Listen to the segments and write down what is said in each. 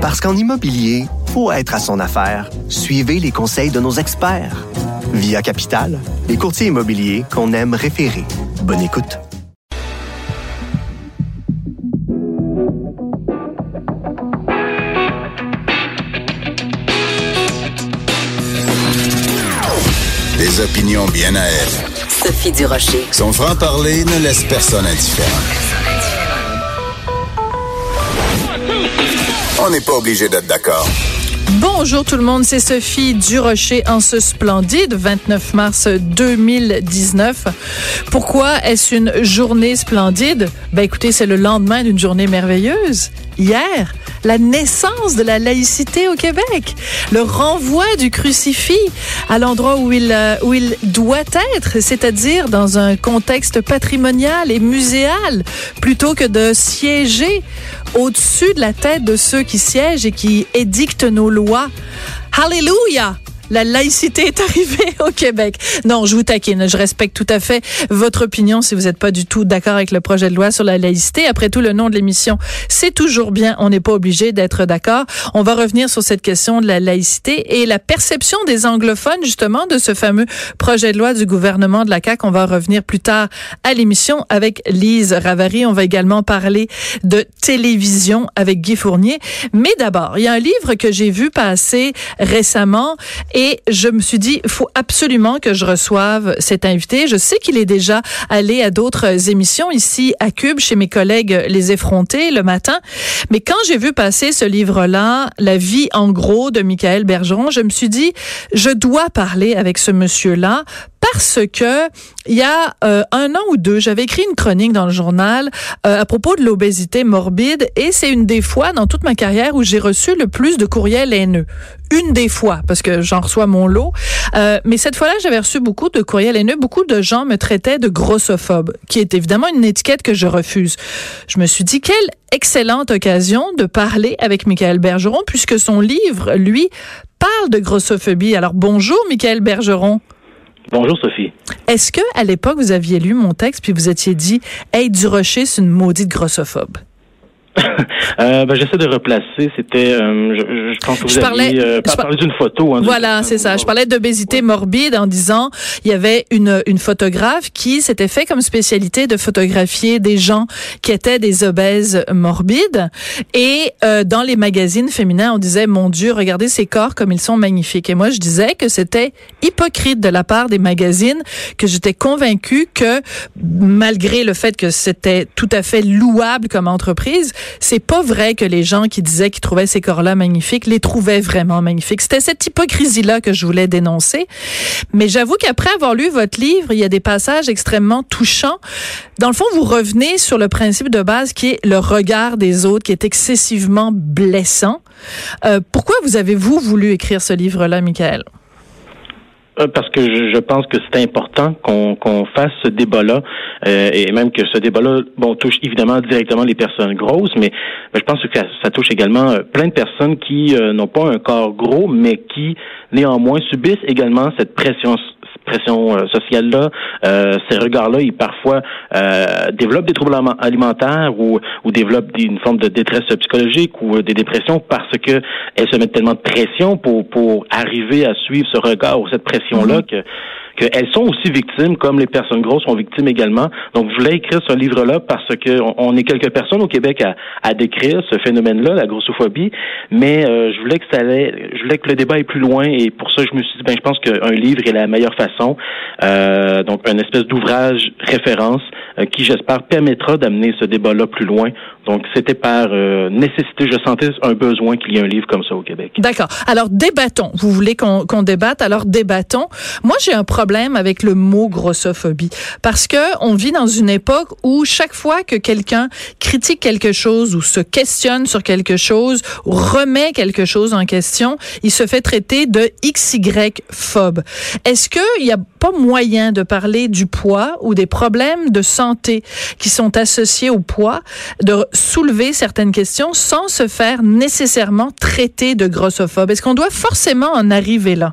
Parce qu'en immobilier, faut être à son affaire. Suivez les conseils de nos experts. Via Capital, les courtiers immobiliers qu'on aime référer. Bonne écoute. Des opinions bien à elle. Sophie Durocher. Son franc-parler ne laisse personne indifférent. On n'est pas obligé d'être d'accord. Bonjour tout le monde, c'est Sophie Durocher en ce splendide 29 mars 2019. Pourquoi est-ce une journée splendide? Ben écoutez, c'est le lendemain d'une journée merveilleuse. Hier, la naissance de la laïcité au Québec, le renvoi du crucifix à l'endroit où il, euh, où il doit être, c'est-à-dire dans un contexte patrimonial et muséal, plutôt que de siéger au-dessus de la tête de ceux qui siègent et qui édictent nos lois. Hallelujah! La laïcité est arrivée au Québec. Non, je vous taquine. Je respecte tout à fait votre opinion si vous n'êtes pas du tout d'accord avec le projet de loi sur la laïcité. Après tout, le nom de l'émission, c'est toujours bien. On n'est pas obligé d'être d'accord. On va revenir sur cette question de la laïcité et la perception des anglophones, justement, de ce fameux projet de loi du gouvernement de la CAQ. On va revenir plus tard à l'émission avec Lise Ravary. On va également parler de télévision avec Guy Fournier. Mais d'abord, il y a un livre que j'ai vu passer récemment je me suis dit, il faut absolument que je reçoive cet invité. Je sais qu'il est déjà allé à d'autres émissions ici à Cube chez mes collègues Les Effrontés le matin. Mais quand j'ai vu passer ce livre-là, La vie en gros de Michael Bergeron, je me suis dit, je dois parler avec ce monsieur-là parce que il y a euh, un an ou deux, j'avais écrit une chronique dans le journal euh, à propos de l'obésité morbide et c'est une des fois dans toute ma carrière où j'ai reçu le plus de courriels haineux. Une des fois, parce que j'en reçois mon lot. Euh, mais cette fois-là, j'avais reçu beaucoup de courriels haineux. Beaucoup de gens me traitaient de grossophobe, qui est évidemment une étiquette que je refuse. Je me suis dit, quelle excellente occasion de parler avec Michael Bergeron, puisque son livre, lui, parle de grossophobie. Alors bonjour, Michael Bergeron. Bonjour Sophie. Est-ce que à l'époque vous aviez lu mon texte puis vous étiez dit "Hey du Rocher, c'est une maudite grossophobe." Euh, ben, j'essaie de replacer. C'était, euh, je, je, pense que vous je parlais, euh, parlé d'une photo. Hein, voilà, c'est ça. Je parlais d'obésité morbide en disant il y avait une, une photographe qui s'était fait comme spécialité de photographier des gens qui étaient des obèses morbides. Et euh, dans les magazines féminins, on disait mon Dieu, regardez ces corps comme ils sont magnifiques. Et moi, je disais que c'était hypocrite de la part des magazines, que j'étais convaincue que malgré le fait que c'était tout à fait louable comme entreprise, c'est pas vrai que les gens qui disaient qu'ils trouvaient ces corps-là magnifiques les trouvaient vraiment magnifiques. C'était cette hypocrisie-là que je voulais dénoncer. Mais j'avoue qu'après avoir lu votre livre, il y a des passages extrêmement touchants. Dans le fond, vous revenez sur le principe de base qui est le regard des autres, qui est excessivement blessant. Euh, pourquoi vous avez-vous voulu écrire ce livre-là, Michael? Euh, parce que je, pense que c'est important qu'on fasse ce débat-là, euh, et même que ce débat-là, bon, touche évidemment directement les personnes grosses, mais, je pense que ça, touche également euh, plein de personnes qui n'ont pas un corps gros, mais qui néanmoins subissent également cette pression pression euh, sociale-là, euh, ces regards-là, ils parfois euh, développent des troubles alimentaires ou, ou développent une forme de détresse psychologique ou des dépressions parce que elles se mettent tellement de pression pour, pour arriver à suivre ce regard ou cette pression-là mm-hmm. que qu'elles sont aussi victimes, comme les personnes grosses sont victimes également. Donc, je voulais écrire ce livre-là parce que on, est quelques personnes au Québec à, à décrire ce phénomène-là, la grossophobie, mais euh, je voulais que ça allait, je voulais que le débat aille plus loin et pour ça, je me suis dit, ben, je pense qu'un livre est la meilleure façon. Euh, donc, une espèce d'ouvrage référence euh, qui, j'espère, permettra d'amener ce débat-là plus loin. Donc, c'était par nécessité, je sentais un besoin qu'il y ait un livre comme ça au Québec. D'accord. Alors, débattons. Vous voulez qu'on débatte, alors débattons. Moi, j'ai un problème problème avec le mot grossophobie parce que on vit dans une époque où chaque fois que quelqu'un critique quelque chose ou se questionne sur quelque chose ou remet quelque chose en question, il se fait traiter de XY phobe. Est-ce qu'il n'y a pas moyen de parler du poids ou des problèmes de santé qui sont associés au poids, de soulever certaines questions sans se faire nécessairement traiter de grossophobe? Est-ce qu'on doit forcément en arriver là?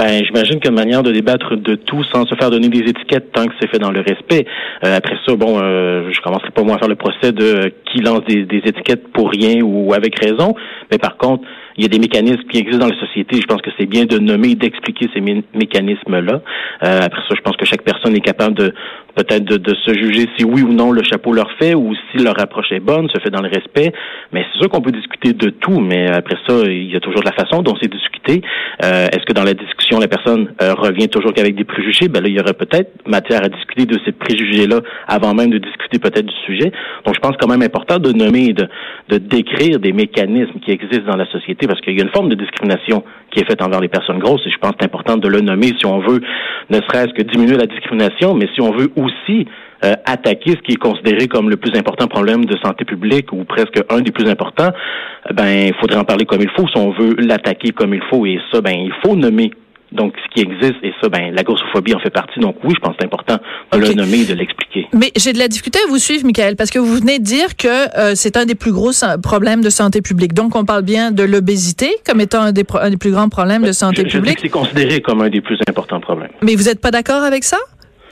Ben, j'imagine qu'une manière de débattre de tout sans se faire donner des étiquettes tant que c'est fait dans le respect. Euh, après ça, bon, euh, je commencerai pas moi à faire le procès de euh, qui lance des, étiquettes pour rien ou avec raison. Mais par contre, il y a des mécanismes qui existent dans la société. Je pense que c'est bien de nommer et d'expliquer ces mécanismes-là. Euh, après ça, je pense que chaque personne est capable de peut-être de, se juger si oui ou non le chapeau leur fait ou si leur approche est bonne, se fait dans le respect. Mais c'est sûr qu'on peut discuter de tout, mais après ça, il y a toujours la façon dont c'est discuté. Euh, est-ce que dans la discussion, la personne euh, revient toujours qu'avec des préjugés? Ben là, il y aurait peut-être matière à discuter de ces préjugés-là avant même de discuter peut-être du sujet. Donc, je pense quand même important de nommer, de, de décrire des mécanismes qui existent dans la société parce qu'il y a une forme de discrimination qui est faite envers les personnes grosses et je pense que c'est important de le nommer si on veut ne serait-ce que diminuer la discrimination, mais si on veut aussi euh, attaquer ce qui est considéré comme le plus important problème de santé publique ou presque un des plus importants, ben il faudrait en parler comme il faut. Si on veut l'attaquer comme il faut et ça ben il faut nommer donc, ce qui existe, et ça, ben, la grossophobie en fait partie. Donc, oui, je pense que c'est important de le nommer et de l'expliquer. Mais j'ai de la difficulté à vous suivre, Michael, parce que vous venez de dire que euh, c'est un des plus gros problèmes de santé publique. Donc, on parle bien de l'obésité comme étant un des, un des, plus grands problèmes de santé publique. c'est considéré comme un des plus importants problèmes. Mais vous n'êtes pas d'accord avec ça?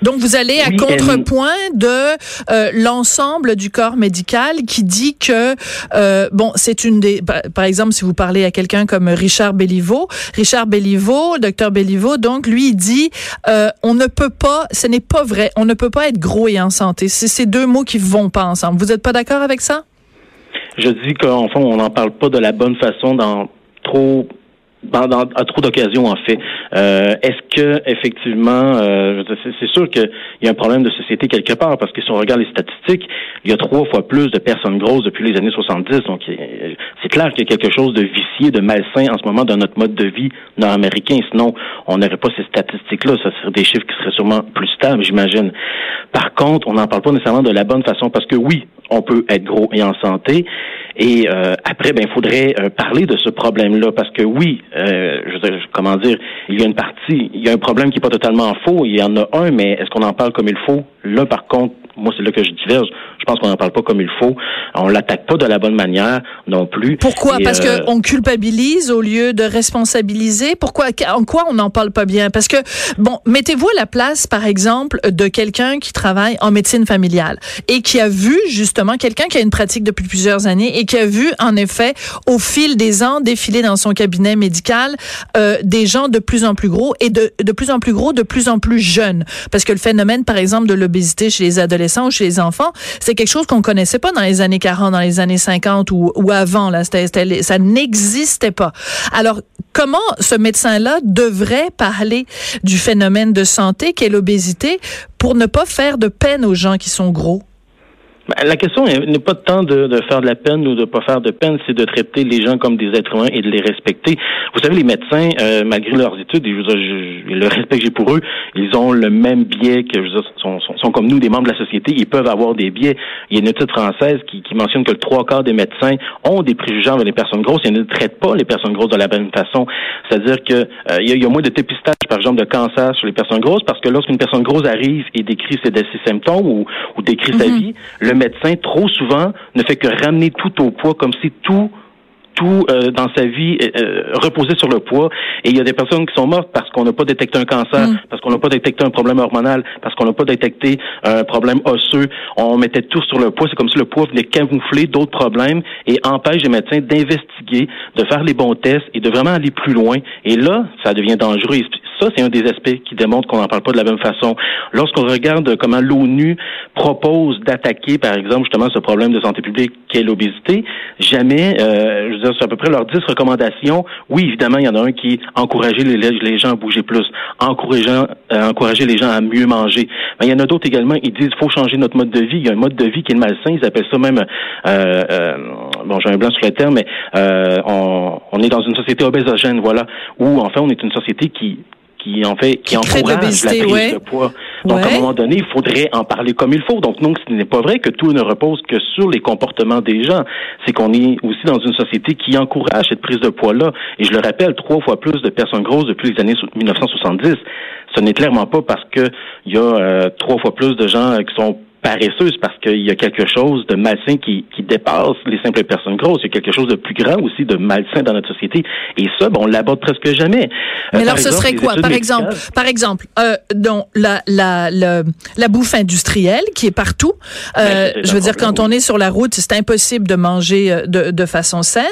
Donc vous allez à contrepoint de euh, l'ensemble du corps médical qui dit que euh, bon c'est une des par exemple si vous parlez à quelqu'un comme Richard Belliveau, Richard Belliveau, docteur Belliveau donc lui il dit euh, on ne peut pas ce n'est pas vrai, on ne peut pas être gros et en santé. C'est ces deux mots qui vont pas ensemble. Vous n'êtes pas d'accord avec ça? Je dis qu'en fond on n'en parle pas de la bonne façon dans trop dans, à trop d'occasions en fait. Euh, est-ce que effectivement, euh, c'est sûr qu'il y a un problème de société quelque part parce que si on regarde les statistiques, il y a trois fois plus de personnes grosses depuis les années 70. Donc c'est clair qu'il y a quelque chose de vicié, de malsain en ce moment dans notre mode de vie nord-américain. Sinon, on n'aurait pas ces statistiques-là. Ça serait des chiffres qui seraient sûrement plus stables, j'imagine. Par contre, on n'en parle pas nécessairement de la bonne façon parce que oui, on peut être gros et en santé. Et euh, après, ben, il faudrait euh, parler de ce problème-là, parce que oui, euh, je, comment dire, il y a une partie, il y a un problème qui n'est pas totalement faux, il y en a un, mais est-ce qu'on en parle comme il faut? Là, par contre, moi, c'est là que je diverge. Je pense qu'on n'en parle pas comme il faut. On l'attaque pas de la bonne manière non plus. Pourquoi? Parce euh, qu'on culpabilise au lieu de responsabiliser? Pourquoi? En quoi on n'en parle pas bien? Parce que, bon, mettez-vous à la place, par exemple, de quelqu'un qui travaille en médecine familiale et qui a vu, justement, quelqu'un qui a une pratique depuis plusieurs années et qui a vu, en effet, au fil des ans, défiler dans son cabinet médical euh, des gens de plus en plus gros et de, de plus en plus gros, de plus en plus jeunes. Parce que le phénomène, par exemple, de l'obésité chez les adolescents, ou chez les enfants, c'est quelque chose qu'on connaissait pas dans les années 40, dans les années 50 ou, ou avant. Là, ça n'existait pas. Alors, comment ce médecin-là devrait parler du phénomène de santé qu'est l'obésité pour ne pas faire de peine aux gens qui sont gros? Ben, la question n'est pas tant de, de, faire de la peine ou de pas faire de peine, c'est de traiter les gens comme des êtres humains et de les respecter. Vous savez, les médecins, euh, malgré leurs études, et je, le respect que j'ai pour eux, ils ont le même biais que je sont, sont, sont, comme nous, des membres de la société. Ils peuvent avoir des biais. Il y a une étude française qui, qui mentionne que le trois quarts des médecins ont des préjugés envers les personnes grosses et ne traitent pas les personnes grosses de la même façon. C'est-à-dire que euh, il, y a, moins de dépistage, par exemple, de cancer sur les personnes grosses parce que lorsqu'une personne grosse arrive et décrit ses, ses symptômes ou, ou décrit sa mhm. vie, le médecin, trop souvent, ne fait que ramener tout au poids, comme si tout tout euh, dans sa vie euh, euh, reposait sur le poids. Et il y a des personnes qui sont mortes parce qu'on n'a pas détecté un cancer, mm. parce qu'on n'a pas détecté un problème hormonal, parce qu'on n'a pas détecté un problème osseux. On mettait tout sur le poids. C'est comme si le poids venait camoufler d'autres problèmes et empêche les médecins d'investiguer, de faire les bons tests et de vraiment aller plus loin. Et là, ça devient dangereux. Ça, c'est un des aspects qui démontre qu'on n'en parle pas de la même façon. Lorsqu'on regarde comment l'ONU propose d'attaquer, par exemple, justement ce problème de santé publique qu'est l'obésité, jamais, euh, je veux dire, c'est à peu près leurs dix recommandations. Oui, évidemment, il y en a un qui est encourager les, les gens à bouger plus, encourager, euh, les gens à mieux manger. Mais il y en a d'autres également, ils disent faut changer notre mode de vie. Il y a un mode de vie qui est malsain, ils appellent ça même, euh, euh, bon, j'ai un blanc sur le terme, mais euh, on, on est dans une société obésogène, voilà, où en fait on est une société qui qui en fait qui, encourage la prise de poids. Donc à un moment donné, il faudrait en parler comme il faut. Donc non, ce n'est pas vrai que tout ne repose que sur les comportements des gens. C'est qu'on est aussi dans une société qui encourage cette prise de poids là. Et je le rappelle, trois fois plus de personnes grosses depuis les années 1970. Ce n'est clairement pas parce que il y a euh, trois fois plus de gens qui sont paresseuse parce qu'il y a quelque chose de malsain qui, qui dépasse les simples personnes grosses. Il y a quelque chose de plus grand aussi, de malsain dans notre société. Et ça, ben, on l'aborde presque jamais. Euh, Mais alors, ce serait quoi? Par exemple, par exemple, euh, donc, la, la, la, la, bouffe industrielle qui est partout. Euh, ben, je veux dire, quand on est sur la route, c'est impossible de manger euh, de, de façon saine.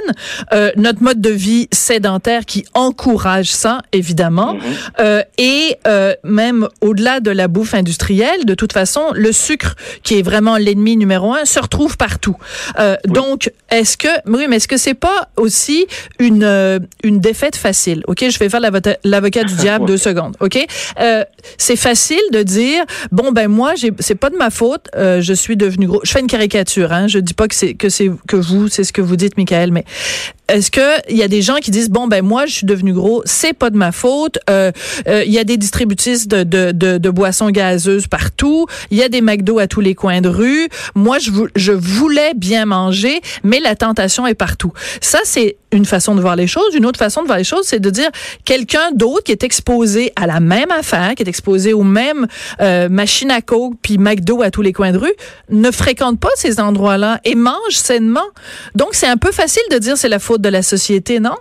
Euh, notre mode de vie sédentaire qui encourage ça, évidemment. Mm -hmm. et même au-delà de la bouffe industrielle, de toute façon, le sucre qui est vraiment l'ennemi numéro un, se retrouve partout. Euh, oui. Donc, est-ce que, oui, mais est-ce que c'est pas aussi une euh, une défaite facile? Ok, je vais faire l'avocat du diable deux secondes. Ok, euh, c'est facile de dire bon ben moi, c'est pas de ma faute, euh, je suis devenu gros. Je fais une caricature, hein. Je dis pas que c'est que c'est que vous, c'est ce que vous dites, Michael, mais est-ce que il y a des gens qui disent bon ben moi je suis devenu gros, c'est pas de ma faute. Il euh, euh, y a des distributrices de, de, de, de, boissons gazeuses partout. Il y a des McDo à tous les coins de rue. Moi je, je voulais bien manger, mais la tentation est partout. Ça c'est une façon de voir les choses. Une autre façon de voir les choses, c'est de dire quelqu'un d'autre qui est exposé à la même affaire, qui est exposé aux mêmes euh, machines à coke puis McDo à tous les coins de rue, ne fréquente pas ces endroits-là et mange sainement. Donc c'est un peu facile de dire c'est la faute de la société, non?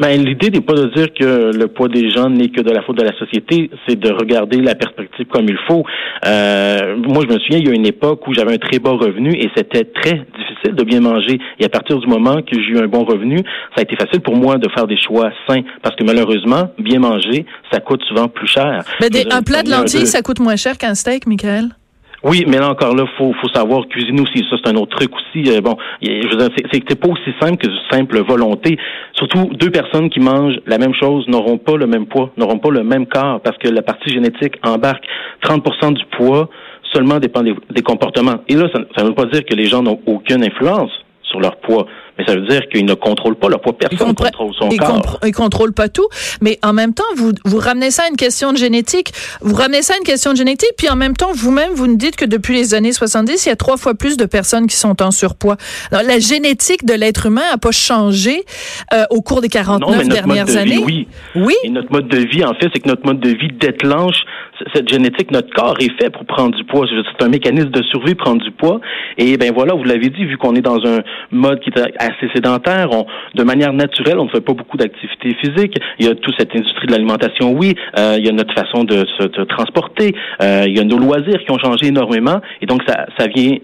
Ben, l'idée n'est pas de dire que le poids des gens n'est que de la faute de la société, c'est de regarder la perspective comme il faut. Euh, moi, je me souviens, il y a une époque où j'avais un très bas revenu et c'était très difficile de bien manger. Et à partir du moment que j'ai eu un bon revenu, ça a été facile pour moi de faire des choix sains parce que malheureusement, bien manger, ça coûte souvent plus cher. Ben, des, un plat de lentilles, ça coûte moins cher qu'un steak, Michael? Oui, mais là encore là, faut faut savoir cuisiner aussi. Ça c'est un autre truc aussi. Euh, bon, je veux dire, c'est pas aussi simple que simple volonté. Surtout deux personnes qui mangent la même chose n'auront pas le même poids, n'auront pas le même corps parce que la partie génétique embarque 30% du poids seulement dépend des, des comportements. Et là, ça ne veut pas dire que les gens n'ont aucune influence sur leur poids mais ça veut dire qu'ils ne contrôlent pas leur poids. Personne ne contrôle son ils corps. Ils contrôlent pas tout. Mais en même temps, vous, vous ramenez ça à une question de génétique. Vous ramenez ça à une question de génétique, puis en même temps, vous-même, vous nous dites que depuis les années 70, il y a trois fois plus de personnes qui sont en surpoids. Alors, la génétique de l'être humain a pas changé euh, au cours des 49 non, dernières années. Oui. Oui. Et notre mode de vie, en fait, c'est que notre mode de vie déclenche cette génétique. Notre corps est fait pour prendre du poids. C'est un mécanisme de survie, prendre du poids. Et ben voilà, vous l'avez dit, vu qu'on est dans un mode qui est assez sédentaire, on, de manière naturelle, on ne fait pas beaucoup d'activité physique. Il y a toute cette industrie de l'alimentation, oui. Euh, il y a notre façon de se de transporter. Euh, il y a nos loisirs qui ont changé énormément. Et donc, ça, ça vient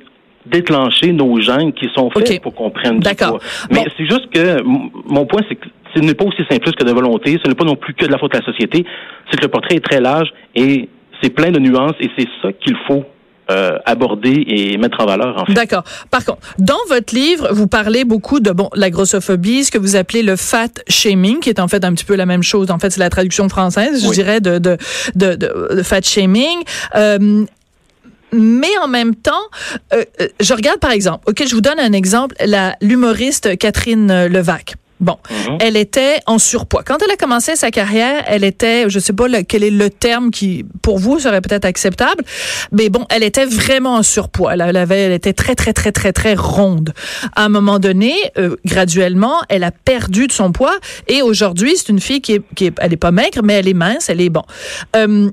déclencher nos gènes qui sont faits okay. pour qu'on prenne du poids. Mais bon. c'est juste que mon point, c'est que ce n'est pas aussi simple que de volonté. Ce n'est pas non plus que de la faute de la société. C'est que le portrait est très large et c'est plein de nuances et c'est ça qu'il faut euh, aborder et mettre en valeur. En fait. D'accord. Par contre, dans votre livre, vous parlez beaucoup de bon la grossophobie, ce que vous appelez le fat shaming, qui est en fait un petit peu la même chose. En fait, c'est la traduction française, je oui. dirais, de de, de, de, de fat shaming. Euh, mais en même temps, euh, je regarde par exemple, ok, je vous donne un exemple, la l'humoriste Catherine Levac. Bon, mm -hmm. elle était en surpoids. Quand elle a commencé sa carrière, elle était, je sais pas le, quel est le terme qui, pour vous, serait peut-être acceptable, mais bon, elle était vraiment en surpoids. Elle, avait, elle était très, très, très, très, très ronde. À un moment donné, euh, graduellement, elle a perdu de son poids et aujourd'hui, c'est une fille qui est, qui est, elle est pas maigre, mais elle est mince, elle est bon. Euh,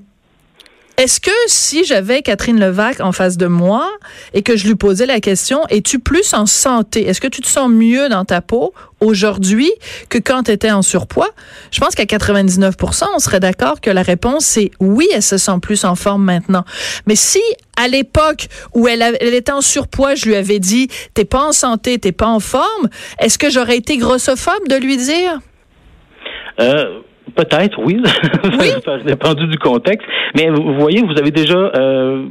est-ce que si j'avais Catherine Levac en face de moi et que je lui posais la question, es-tu plus en santé? Est-ce que tu te sens mieux dans ta peau aujourd'hui que quand tu étais en surpoids? Je pense qu'à 99% on serait d'accord que la réponse c'est oui, elle se sent plus en forme maintenant. Mais si à l'époque où elle, elle, était en surpoids, je lui avais dit t'es pas en santé, t'es pas en forme, est-ce que j'aurais été grossophobe de lui dire? Euh Peut-être, oui. oui. ça dépendu du contexte. Mais vous voyez, vous avez déjà euh,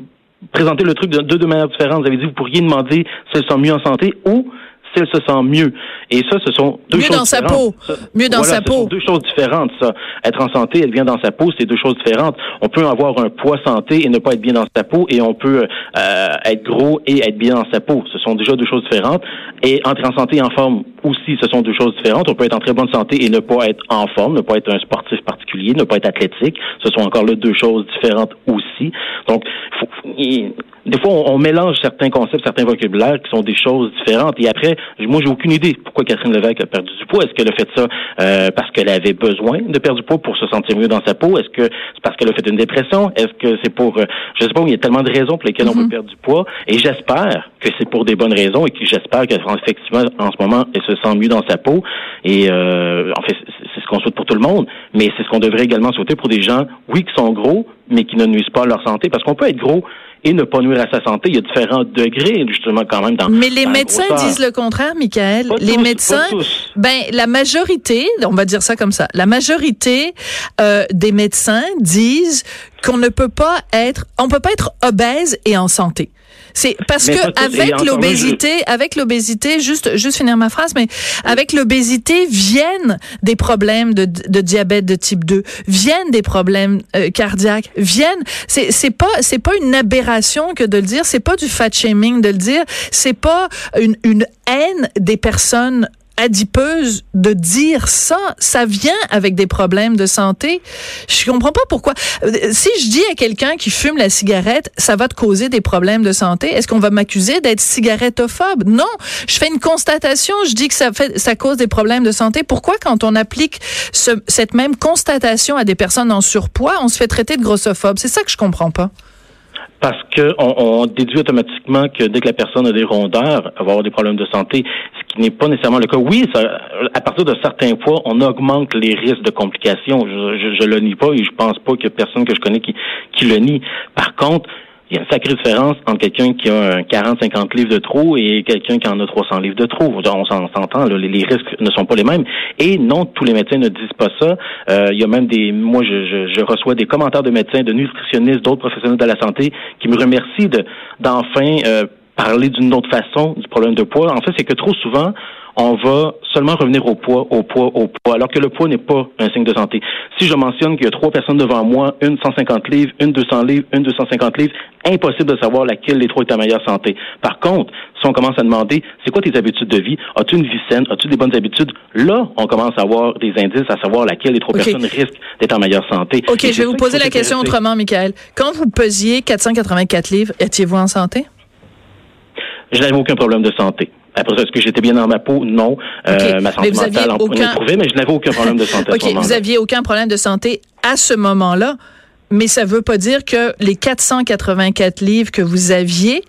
présenté le truc de deux de manières différentes. Vous avez dit, vous pourriez demander si elle se sent mieux en santé ou si elle se sent mieux. Et ça, ce sont deux mieux choses dans différentes. sa peau. Mieux dans voilà, sa ce peau. Sont deux choses différentes, ça. Être en santé, être bien dans sa peau, c'est deux choses différentes. On peut avoir un poids santé et ne pas être bien dans sa peau, et on peut euh, être gros et être bien dans sa peau. Ce sont déjà deux choses différentes. Et entrer en santé et en forme aussi, ce sont deux choses différentes. On peut être en très bonne santé et ne pas être en forme, ne pas être un sportif particulier, ne pas être athlétique. Ce sont encore là deux choses différentes aussi. Donc, faut, des fois, on, mélange certains concepts, certains vocabulaires qui sont des choses différentes. Et après, moi, j'ai aucune idée pourquoi Catherine Levesque a perdu du poids. Est-ce qu'elle a fait ça euh, parce qu'elle avait besoin de perdre du poids pour se sentir mieux dans sa peau? Est-ce que c'est parce qu'elle a fait une dépression? Est-ce que c'est pour... Euh, je sais pas, il y a tellement de raisons pour lesquelles on peut mm-hmm. perdre du poids. Et j'espère que c'est pour des bonnes raisons et que j'espère qu'effectivement, en ce moment, se sent mieux dans sa peau. Et euh, en fait, c'est ce qu'on souhaite pour tout le monde. Mais c'est ce qu'on devrait également souhaiter pour des gens, oui, qui sont gros, mais qui ne nuisent pas à leur santé. Parce qu'on peut être gros et ne pas nuire à sa santé. Il y a différents degrés, justement, quand même. Dans, Mais les médecins disent le contraire, Michael. les médecins, ben, la majorité, on va dire ça comme ça, la majorité euh, des médecins disent qu'on ne peut pas être, on peut pas être obèse et en santé. C'est parce que avec l'obésité, avec l'obésité, juste juste finir ma phrase, mais avec l'obésité viennent des problèmes de, de, diabète de type 2, viennent des problèmes euh, cardiaques, viennent. C'est c'est pas c'est pas une aberration que de le dire, c'est pas du fat shaming de le dire, c'est pas une une haine des personnes adipeuse de dire ça. Ça vient avec des problèmes de santé. Je comprends pas pourquoi. Euh, si je dis à quelqu'un qui fume la cigarette, ça va te causer des problèmes de santé, est-ce qu'on va m'accuser d'être cigarettophobe? Non. Je fais une constatation. Je dis que ça fait, ça cause des problèmes de santé. Pourquoi quand on applique ce, cette même constatation à des personnes en surpoids, on se fait traiter de grossophobe? C'est ça que je comprends pas parce qu'on on déduit automatiquement que dès que la personne a des rondeurs, elle va avoir des problèmes de santé, ce qui n'est pas nécessairement le cas. Oui, ça, à partir de certains poids, on augmente les risques de complications. Je, je, le nie pas et je pense pas qu'il y ait personne que je connais qui, qui le nie. Par contre, il y a une sacrée différence entre quelqu'un qui a 40-50 livres de trop et quelqu'un qui en a 300 livres de trop. On s'entend, les, risques ne sont pas les mêmes. Et non, tous les médecins ne disent pas ça. Euh, il y a même des, moi, je, je, reçois des commentaires de médecins, de nutritionnistes, d'autres professionnels de la santé qui me remercient d'enfin euh, parler d'une autre façon du problème de poids. En fait, c'est que trop souvent, on va seulement revenir au poids, au poids, au poids, alors que le poids n'est pas un signe de santé. Si je mentionne qu'il y a trois personnes devant moi, une 150 livres, une 200 livres, une 250 livres, impossible de savoir laquelle des trois est en meilleure santé. Par contre, si on commence à demander, c'est quoi tes habitudes de vie? As-tu une vie saine? As-tu des bonnes habitudes? Là, on commence à avoir des indices à savoir laquelle des trois personnes risquent d'être en meilleure santé. OK, je vais vous poser la question autrement, Michael. Quand vous pesiez 484 livres, étiez-vous en santé? Je n'avais aucun problème de santé. Après, est-ce que j'étais bien dans ma peau? Non. Euh, ma santé mentale aucun... mais je n'avais aucun problème de santé. OK, vous aviez aucun problème de santé à ce moment-là. Mais ça veut pas dire que les 484 livres que vous aviez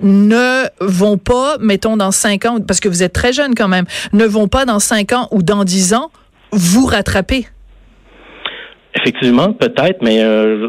ne vont pas, mettons, dans 5 ans, parce que vous êtes très jeune quand même, ne vont pas dans 5 ans ou dans 10 ans vous rattraper. Effectivement, peut-être, mais euh,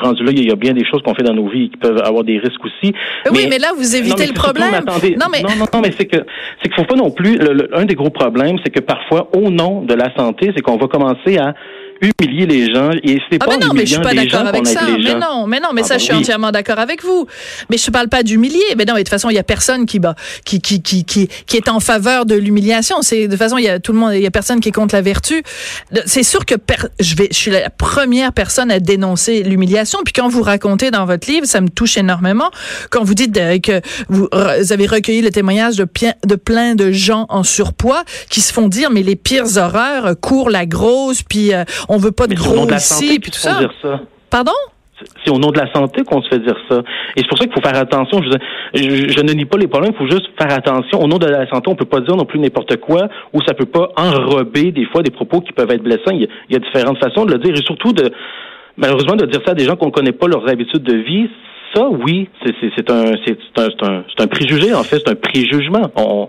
rendu là, il y a bien des choses qu'on fait dans nos vies qui peuvent avoir des risques aussi. Oui, mais, là, vous évitez le problème. non, mais non, non, mais c'est que c'est qu'il faut pas non plus. un des gros problèmes, c'est que parfois, au nom de la santé, c'est qu'on va commencer à humilier les gens et c'est ah pas non, mais je suis pas d'accord avec ça. Mais non, mais non, mais ça, ah, je suis entièrement d'accord avec vous. Mais je parle pas d'humilier. Mais non, et de toute façon, il y a personne qui, bah, qui, qui, qui, qui, qui est en faveur de l'humiliation. C'est de toute façon, il y a tout le monde, il y a personne qui contre la vertu. C'est sûr que je vais, je suis la première personne à dénoncer l'humiliation. Puis quand vous racontez dans votre livre, ça me touche énormément. Quand vous dites euh, que vous, avez recueilli le témoignage de, de plein de gens en surpoids qui se font dire mais les pires horreurs courent la grosse puis euh, on veut pas de gros ici, puis tout ça. Pardon? C'est au nom de la santé qu'on se fait dire ça. Et c'est pour ça qu'il faut faire attention. Je, je, ne nie pas les problèmes, il faut juste faire attention. Au nom de la santé, on peut pas dire non plus n'importe quoi ou ça peut pas enrober des fois des propos qui peuvent être blessants. Il y a, différentes façons de le dire et surtout de malheureusement de dire ça à des gens qu'on connaît pas leurs habitudes de vie. Ça, oui, c'est un, un, un, un préjugé, en fait, c'est un préjugement. On,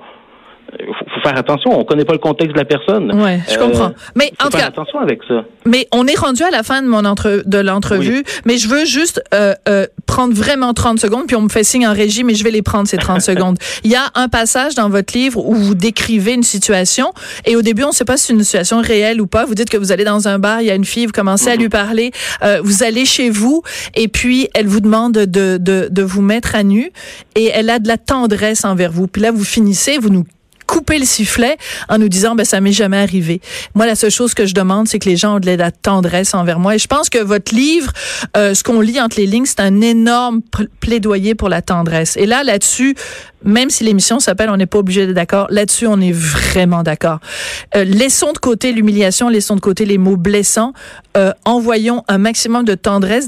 il faut, faire attention. On connaît pas le contexte de la personne. Ouais, je comprends. Euh, mais en tout cas, attention avec ça. Mais on est rendu à la fin de mon entre de l'entrevue. Mais je veux juste euh, euh, prendre vraiment 30 secondes, puis on me fait signe en régie, mais je vais les prendre ces 30 secondes. Il y a un passage dans votre livre où vous décrivez une situation, et au début, on ne sait pas si c'est une situation réelle ou pas. Vous dites que vous allez dans un bar, il y a une fille, vous commencez à mhm. lui parler, euh, vous allez chez vous, et puis elle vous demande de, de, de vous mettre à nu, et elle a de la tendresse envers vous. Puis là, vous finissez, vous nous couper le sifflet en nous disant ben ça m'est jamais arrivé. Moi la seule chose que je demande c'est que les gens ont de la tendresse envers moi et je pense que votre livre euh, ce qu'on lit entre les lignes c'est un énorme plaidoyer pour la tendresse. Et là là-dessus même si l'émission s'appelle On n'est pas obligé d'être d'accord, là-dessus, on est vraiment d'accord. Euh, laissons de côté l'humiliation, laissons de côté les mots blessants, euh, envoyons un maximum de tendresse,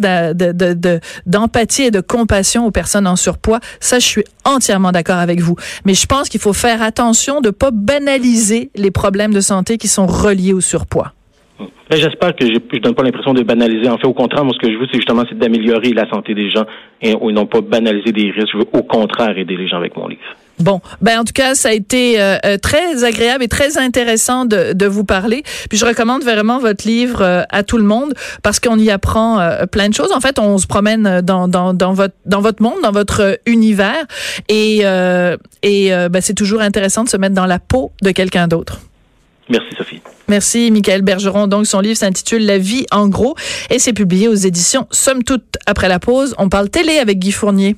d'empathie et de compassion aux personnes en surpoids. Ça, je suis entièrement d'accord avec vous. Mais je pense qu'il faut faire attention de pas banaliser les problèmes de santé qui sont reliés au surpoids. Ben, j'espère que je ne donne pas l'impression de banaliser. En fait, au contraire, moi, ce que je veux, c'est justement c'est d'améliorer la santé des gens et, non pas banaliser des risques. Je veux au contraire aider les gens avec mon livre. Bon, ben en tout cas, ça a été euh, euh, très agréable et très intéressant de, de, vous parler. Puis je recommande vraiment votre livre euh, à tout le monde parce qu'on y apprend plein de choses. En fait, on se promène dans, dans, dans votre dans votre monde, dans votre univers, et et ben, c'est toujours intéressant de se mettre dans la peau de quelqu'un d'autre. Merci Sophie. Merci Michael Bergeron. Donc son livre s'intitule La vie en gros et c'est publié aux éditions Somme toute après la pause. On parle télé avec Guy Fournier.